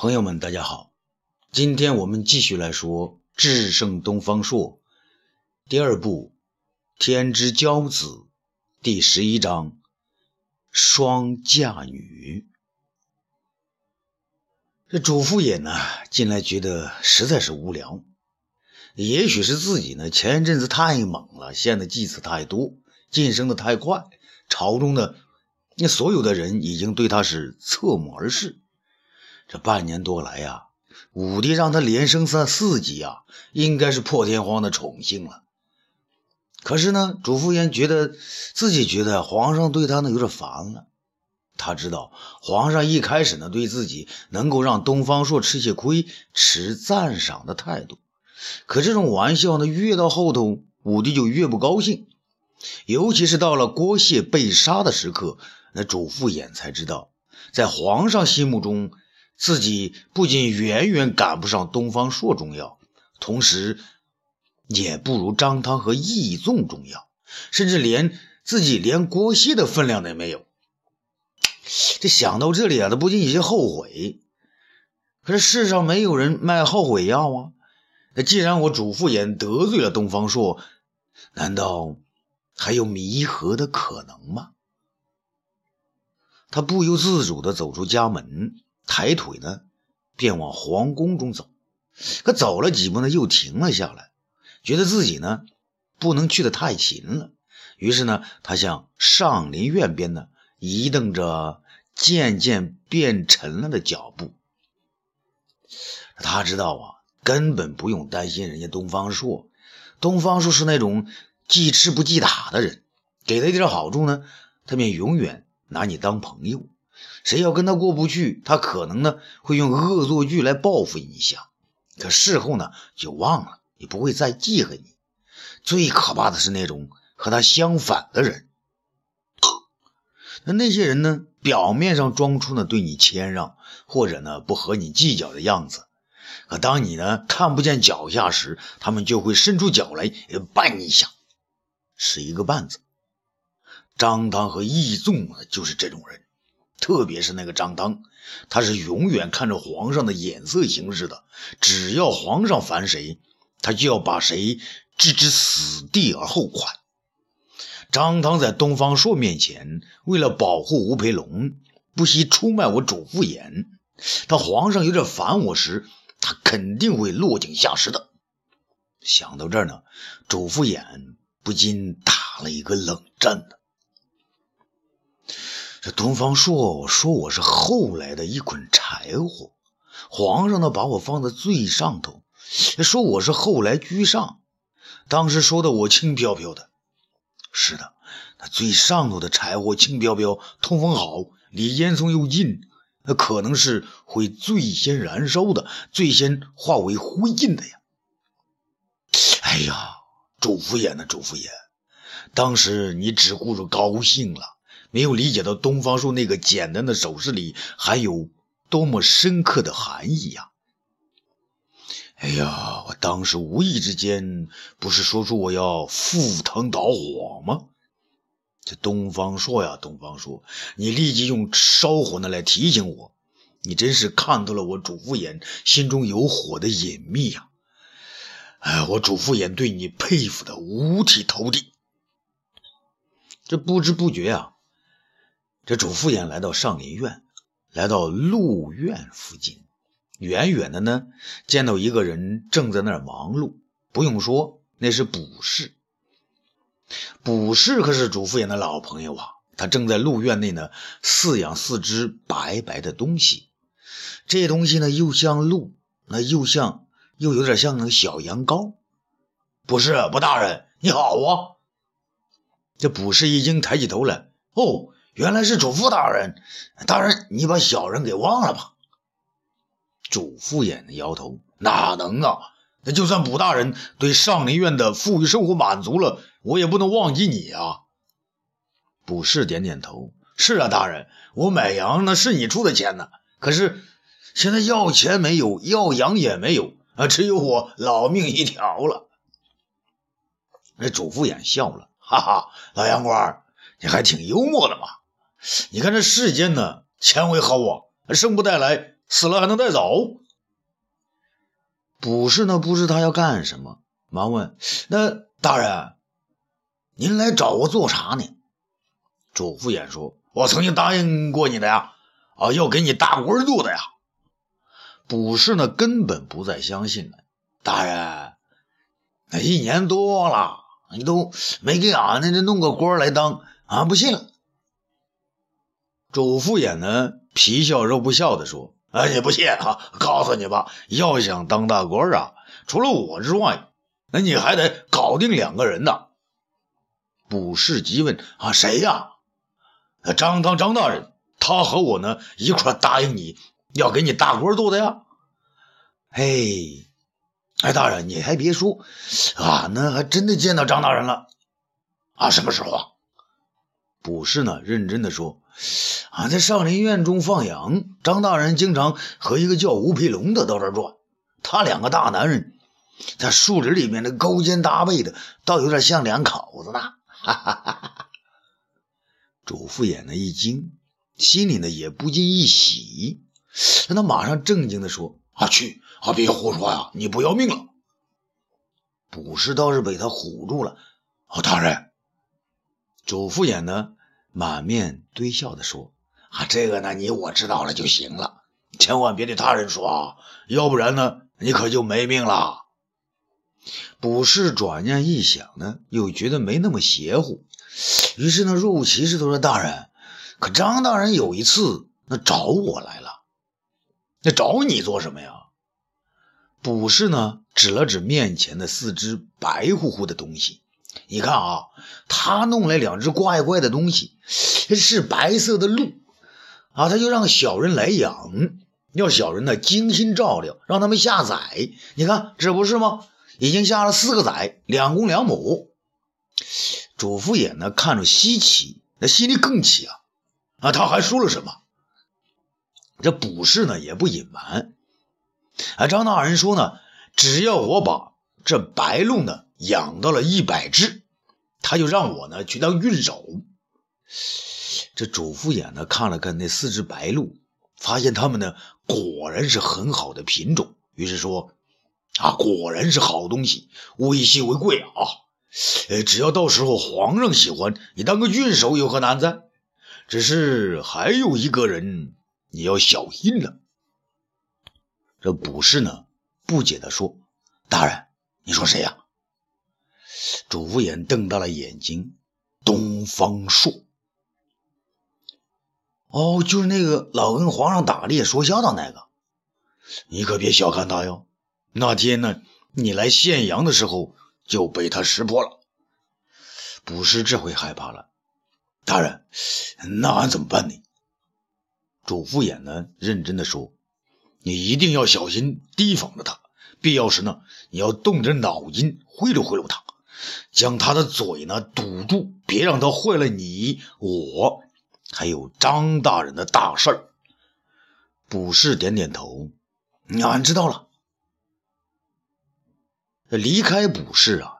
朋友们，大家好，今天我们继续来说《智胜东方朔》第二部《天之骄子》第十一章《双嫁女》。这主父偃呢，近来觉得实在是无聊，也许是自己呢前一阵子太猛了，献的祭祀太多，晋升的太快，朝中的那所有的人已经对他是侧目而视。这半年多来呀，武帝让他连升三四级啊，应该是破天荒的宠幸了。可是呢，主父偃觉得自己觉得皇上对他呢有点烦了。他知道皇上一开始呢对自己能够让东方朔吃些亏持赞赏的态度，可这种玩笑呢越到后头，武帝就越不高兴。尤其是到了郭谢被杀的时刻，那主父偃才知道，在皇上心目中。自己不仅远远赶不上东方朔重要，同时也不如张汤和义纵重要，甚至连自己连郭熙的分量都没有。这想到这里啊，他不禁有些后悔。可是世上没有人卖后悔药啊！那既然我主父偃得罪了东方朔，难道还有弥合的可能吗？他不由自主地走出家门。抬腿呢，便往皇宫中走。可走了几步呢，又停了下来，觉得自己呢不能去的太勤了。于是呢，他向上林苑边呢移动着渐渐变沉了的脚步。他知道啊，根本不用担心人家东方朔。东方朔是那种记吃不记打的人，给他一点好处呢，他便永远拿你当朋友。谁要跟他过不去，他可能呢会用恶作剧来报复你一下，可事后呢就忘了，也不会再记恨你。最可怕的是那种和他相反的人，那那些人呢，表面上装出呢对你谦让，或者呢不和你计较的样子，可当你呢看不见脚下时，他们就会伸出脚来绊你一下，是一个绊子。张汤和义纵呢，就是这种人。特别是那个张汤，他是永远看着皇上的眼色行事的。只要皇上烦谁，他就要把谁置之死地而后快。张汤在东方朔面前，为了保护吴培龙，不惜出卖我主父偃。当皇上有点烦我时，他肯定会落井下石的。想到这儿呢，主父偃不禁打了一个冷战呢。这东方朔说我是后来的一捆柴火，皇上呢把我放在最上头，说我是后来居上。当时说的我轻飘飘的，是的，那最上头的柴火轻飘飘，通风好，离烟囱又近，那可能是会最先燃烧的，最先化为灰烬的呀。哎呀，主父偃呢，主父偃，当时你只顾着高兴了。没有理解到东方朔那个简单的手势里还有多么深刻的含义呀！哎呀，我当时无意之间不是说出我要赴汤蹈火吗？这东方朔呀，东方朔，你立即用烧火呢来提醒我，你真是看到了我主父偃心中有火的隐秘呀！哎，我主父偃对你佩服的五体投地。这不知不觉啊。这主父偃来到上林苑，来到鹿苑附近，远远的呢，见到一个人正在那儿忙碌。不用说，那是卜氏。卜氏可是主父偃的老朋友啊，他正在鹿苑内呢饲养四只白白的东西。这东西呢，又像鹿，那又像，又有点像那个小羊羔。不是，卜大人，你好啊！这卜氏已经抬起头来，哦。原来是主父大人，大人，你把小人给忘了吧？主父偃摇头，哪能啊？那就算卜大人对上林苑的富裕生活满足了，我也不能忘记你啊。卜氏点点头，是啊，大人，我买羊那是你出的钱呢。可是现在要钱没有，要羊也没有啊，只有我老命一条了。那主父偃笑了，哈哈，老杨官，你还挺幽默的嘛。你看这世间呢，钱为好啊，生不带来，死了还能带走？卜氏呢不知他要干什么，忙问：“那大人，您来找我做啥呢？”主父偃说：“我曾经答应过你的呀，啊，要给你大官做的呀。”卜氏呢根本不再相信了。大人，那一年多了，你都没给俺那弄个官来当，俺不信了。主父偃呢皮笑肉不笑的说。哎，你不信啊？告诉你吧，要想当大官啊，除了我之外，那你还得搞定两个人呢。卜士急问：“啊，谁呀？”张汤张大人，他和我呢一块答应你要给你大官做的呀。嘿，哎，大人，你还别说，俺呢还真的见到张大人了。啊，什么时候啊？卜士呢认真的说。俺在上林院中放羊，张大人经常和一个叫吴培龙的到这转。他两个大男人在树林里面的勾肩搭背的，倒有点像两口子呢。哈哈哈哈主父眼呢一惊，心里呢也不禁一喜，让他马上正经的说：“啊去啊，别胡说呀，你不要命了。”卜士倒是被他唬住了。啊，大人，主父偃呢？满面堆笑的说：“啊，这个呢，你我知道了就行了，千万别对他人说啊，要不然呢，你可就没命了。”卜士转念一想呢，又觉得没那么邪乎，于是呢，若无其事地说：“大人，可张大人有一次那找我来了，那找你做什么呀？”卜士呢，指了指面前的四只白乎乎的东西。你看啊，他弄来两只怪怪的东西，是白色的鹿啊，他就让小人来养，要小人呢精心照料，让他们下崽。你看这不是吗？已经下了四个崽，两公两母。主父偃呢看着稀奇，那心里更奇啊啊！他还说了什么？这卜士呢也不隐瞒啊，张大人说呢，只要我把这白鹿呢。养到了一百只，他就让我呢去当运手。这主父偃呢看了看那四只白鹿，发现它们呢果然是很好的品种，于是说：“啊，果然是好东西，物以稀为贵啊！呃，只要到时候皇上喜欢你当个运手，有何难哉？只是还有一个人你要小心了。”这卜士呢不解地说：“大人，你说谁呀？”主父偃瞪大了眼睛，东方朔。哦，就是那个老跟皇上打猎说笑的那个，你可别小看他哟。那天呢，你来献阳的时候就被他识破了。不是这回害怕了，大人，那俺怎么办呢？主父偃呢，认真的说：“你一定要小心提防着他，必要时呢，你要动点脑筋，贿赂贿赂他。”将他的嘴呢堵住，别让他坏了你我还有张大人的大事儿。卜士点点头，俺知道了。离开卜氏啊，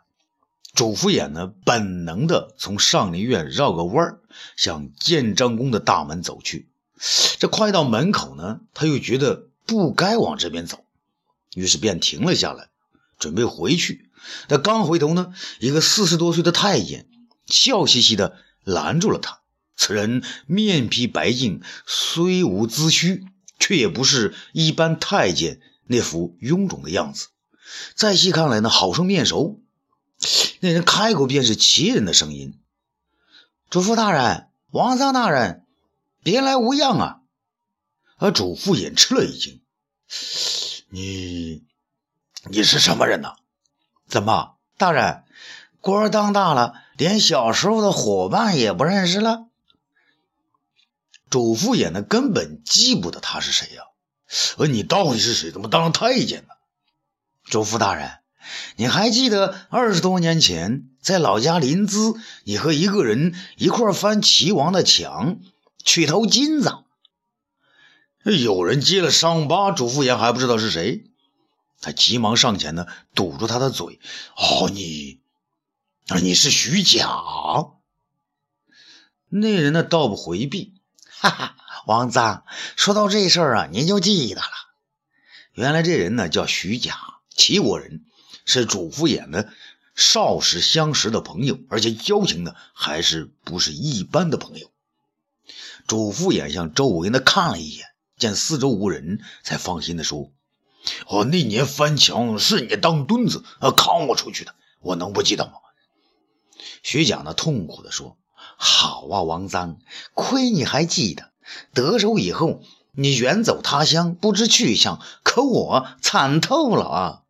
主父偃呢本能的从上林苑绕个弯儿，向建章宫的大门走去。这快到门口呢，他又觉得不该往这边走，于是便停了下来，准备回去。他刚回头呢，一个四十多岁的太监笑嘻嘻的拦住了他。此人面皮白净，虽无髭须，却也不是一般太监那副臃肿的样子。再细看来呢，好生面熟。那人开口便是奇人的声音：“主父大人，王三大人，别来无恙啊！”而主父也吃了一惊：“你，你是什么人呐？”怎么，大人，官当大了，连小时候的伙伴也不认识了？主父偃呢，根本记不得他是谁呀？而你到底是谁？怎么当了太监呢？主父大人，你还记得二十多年前在老家临淄，你和一个人一块翻齐王的墙，取头金子？有人揭了伤疤，主父偃还不知道是谁？他急忙上前呢，堵住他的嘴。哦，你，你是徐甲。那人呢，倒不回避，哈哈，王子，说到这事儿啊，您就记得了。原来这人呢叫徐甲，齐国人，是主父偃的少时相识的朋友，而且交情呢还是不是一般的朋友。主父偃向周围呢看了一眼，见四周无人，才放心的说：“哦，那年翻墙是你当墩子啊扛我出去的，我能不记得吗？”徐甲呢痛苦的说：“好啊，王臧，亏你还记得。得手以后，你远走他乡，不知去向，可我惨透了啊！”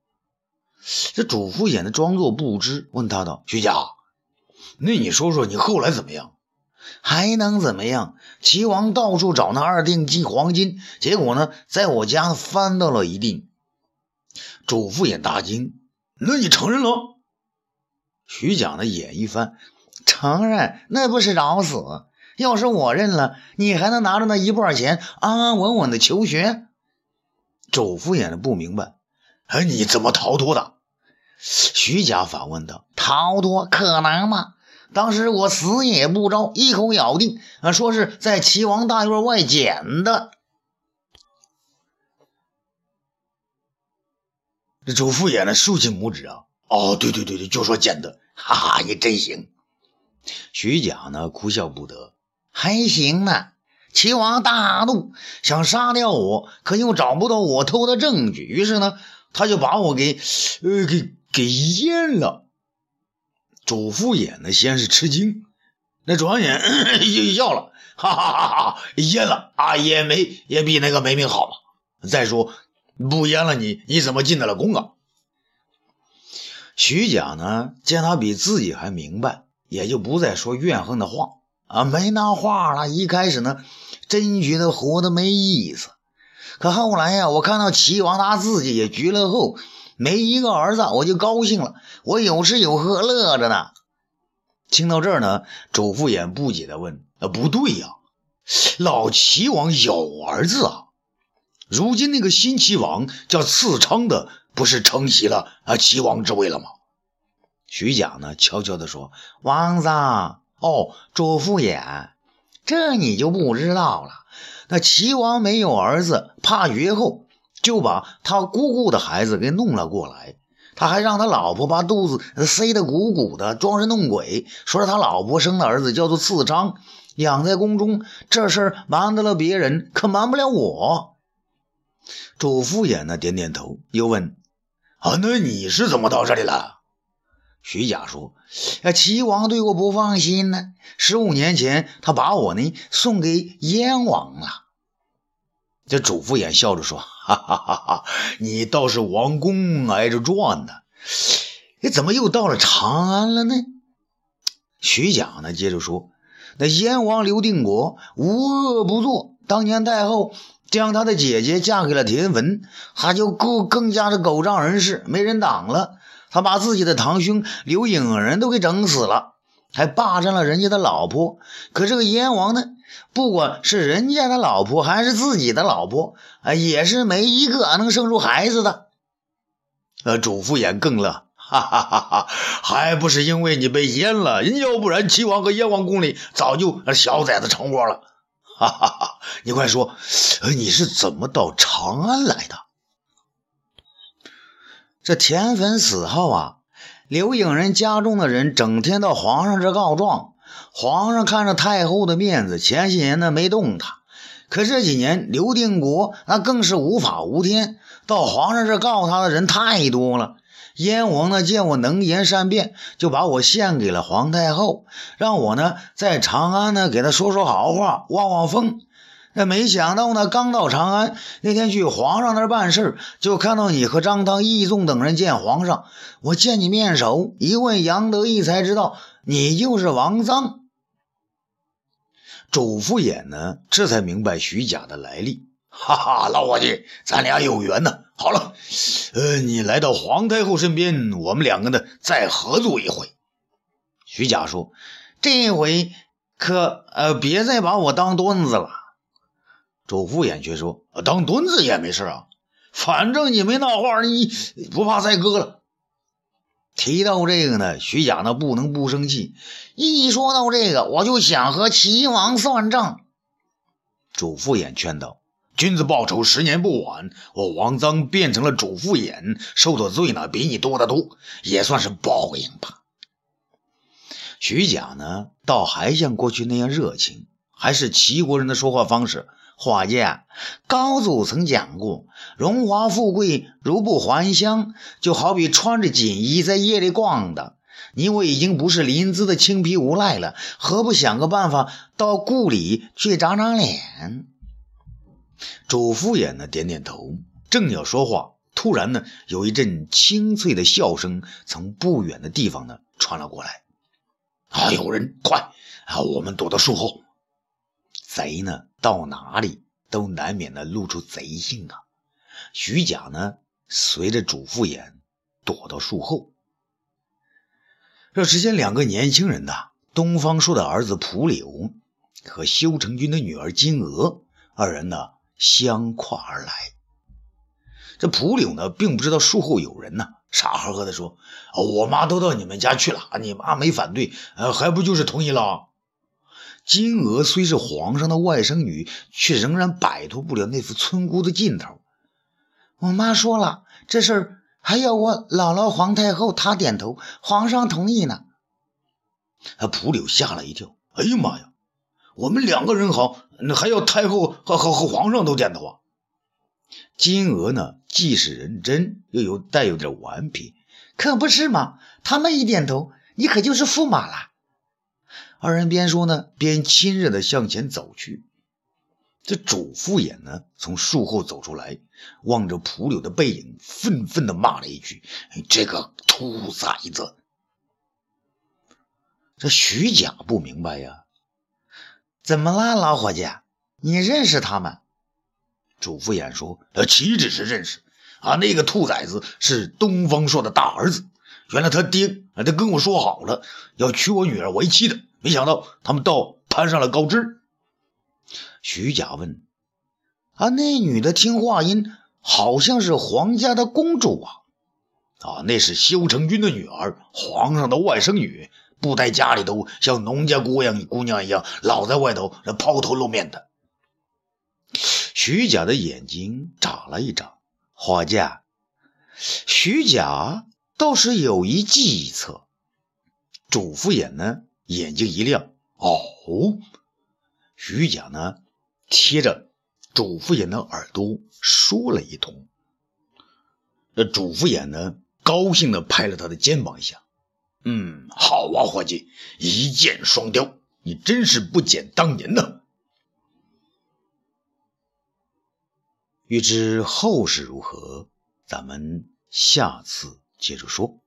这主父偃的装作不知，问他道：“徐甲，那你说说你后来怎么样？还能怎么样？齐王到处找那二锭金黄金，结果呢，在我家翻到了一锭。”主父也大惊：“那你承认了？”徐甲的眼一翻，承认那不是找死。要是我认了，你还能拿着那一半钱安安稳稳的求学？周敷衍的不明白，哎，你怎么逃脱的？徐甲反问道：“逃脱可能吗？当时我死也不招，一口咬定啊，说是在齐王大院外捡的。”这周敷衍呢，竖起拇指啊。哦，对对对对，就说捡的，哈哈，你真行。徐甲呢，哭笑不得，还行呢。齐王大怒，想杀掉我，可又找不到我偷的证据，于是呢，他就把我给呃给给阉了。主父偃呢，先是吃惊，那转眼就笑了，哈哈哈哈，阉了啊，也没也比那个没命好嘛。再说不阉了你，你怎么进得了宫啊？徐甲呢，见他比自己还明白，也就不再说怨恨的话啊，没那话了。一开始呢，真觉得活得没意思，可后来呀，我看到齐王他自己也绝了后，没一个儿子，我就高兴了，我有吃有喝，乐着呢。听到这儿呢，主父偃不解的问：“啊，不对呀，老齐王有儿子啊？如今那个新齐王叫次昌的。”不是承袭了啊齐王之位了吗？徐甲呢，悄悄地说：“王子哦，主父偃，这你就不知道了。那齐王没有儿子，怕绝后，就把他姑姑的孩子给弄了过来。他还让他老婆把肚子塞得鼓鼓的，装神弄鬼，说是他老婆生的儿子叫做次昌，养在宫中。这事儿瞒得了别人，可瞒不了我。”主父偃呢，点点头，又问。啊，那你是怎么到这里了？徐甲说：“啊，齐王对我不放心呢。十五年前，他把我呢送给燕王了。”这主父偃笑着说：“哈哈哈哈，你倒是王宫挨着转呢。你怎么又到了长安了呢？”徐甲呢接着说：“那燕王刘定国无恶不作，当年太后。”将他的姐姐嫁给了田文，他就更更加的狗仗人势，没人挡了。他把自己的堂兄刘颖人都给整死了，还霸占了人家的老婆。可这个燕王呢，不管是人家的老婆还是自己的老婆，啊，也是没一个能生出孩子的。呃，主父偃更乐，哈哈哈哈，还不是因为你被阉了？要不然齐王和燕王宫里早就小崽子成窝了。哈哈哈！你快说，你是怎么到长安来的？这田汾死后啊，刘颖人家中的人整天到皇上这告状。皇上看着太后的面子，前些年呢没动他，可这几年刘定国那更是无法无天，到皇上这告他的人太多了。燕王呢见我能言善辩，就把我献给了皇太后，让我呢在长安呢给他说说好话，望望风。那没想到呢，刚到长安那天去皇上那儿办事就看到你和张汤、义纵等人见皇上。我见你面熟，一问杨得意才知道你就是王臧。主父偃呢这才明白徐甲的来历。哈哈，老伙计，咱俩有缘呢。好了，呃，你来到皇太后身边，我们两个呢再合作一回。徐甲说：“这回可呃别再把我当墩子了。”周敷衍却说：“当墩子也没事啊，反正你没那话，你不怕再割了。”提到这个呢，徐甲呢不能不生气。一说到这个，我就想和齐王算账。主父偃劝道：“君子报仇，十年不晚。我王臧变成了主父偃，受的罪呢比你多得多，也算是报应吧。”徐甲呢，倒还像过去那样热情，还是齐国人的说话方式。伙计，高祖曾讲过，荣华富贵如不还乡，就好比穿着锦衣在夜里逛的。你我已经不是临淄的青皮无赖了，何不想个办法到故里去长长脸？主父偃呢，点点头，正要说话，突然呢，有一阵清脆的笑声从不远的地方呢传了过来。啊！有人，快啊！我们躲到树后。贼呢，到哪里都难免的露出贼性啊。徐甲呢，随着主父偃躲到树后。这时间，两个年轻人呐，东方朔的儿子蒲柳和修成君的女儿金娥二人呢，相跨而来。这蒲柳呢，并不知道树后有人呢，傻呵呵的说：“我妈都到你们家去了，你妈没反对，呃，还不就是同意了？”金娥虽是皇上的外甥女，却仍然摆脱不了那副村姑的劲头。我妈说了，这事儿还要我姥姥皇太后她点头，皇上同意呢。蒲柳吓了一跳，哎呀妈呀！我们两个人好，那还要太后和和和皇上都点头啊？金娥呢，既是认真，又有带有点顽皮，可不是嘛？他们一点头，你可就是驸马了。二人边说呢，边亲热的向前走去。这主父偃呢，从树后走出来，望着蒲柳的背影，愤愤的骂了一句：“这个兔崽子！”这徐甲不明白呀，怎么了，老伙计？你认识他们？主父偃说：“呃，岂止是认识啊，那个兔崽子是东方朔的大儿子。原来他爹啊他跟我说好了，要娶我女儿为妻的。”没想到他们倒攀上了高枝。徐甲问：“啊，那女的听话音，好像是皇家的公主啊？啊，那是修成君的女儿，皇上的外甥女，不在家里头像农家姑娘姑娘一样，老在外头那抛头露面的。”徐甲的眼睛眨了一眨，伙计，徐甲倒是有一计策。主父偃呢？眼睛一亮，哦，徐甲呢，贴着主父偃的耳朵说了一通。这主父偃呢，高兴的拍了他的肩膀一下，嗯，好啊，伙计，一箭双雕，你真是不减当年呢。欲知后事如何，咱们下次接着说。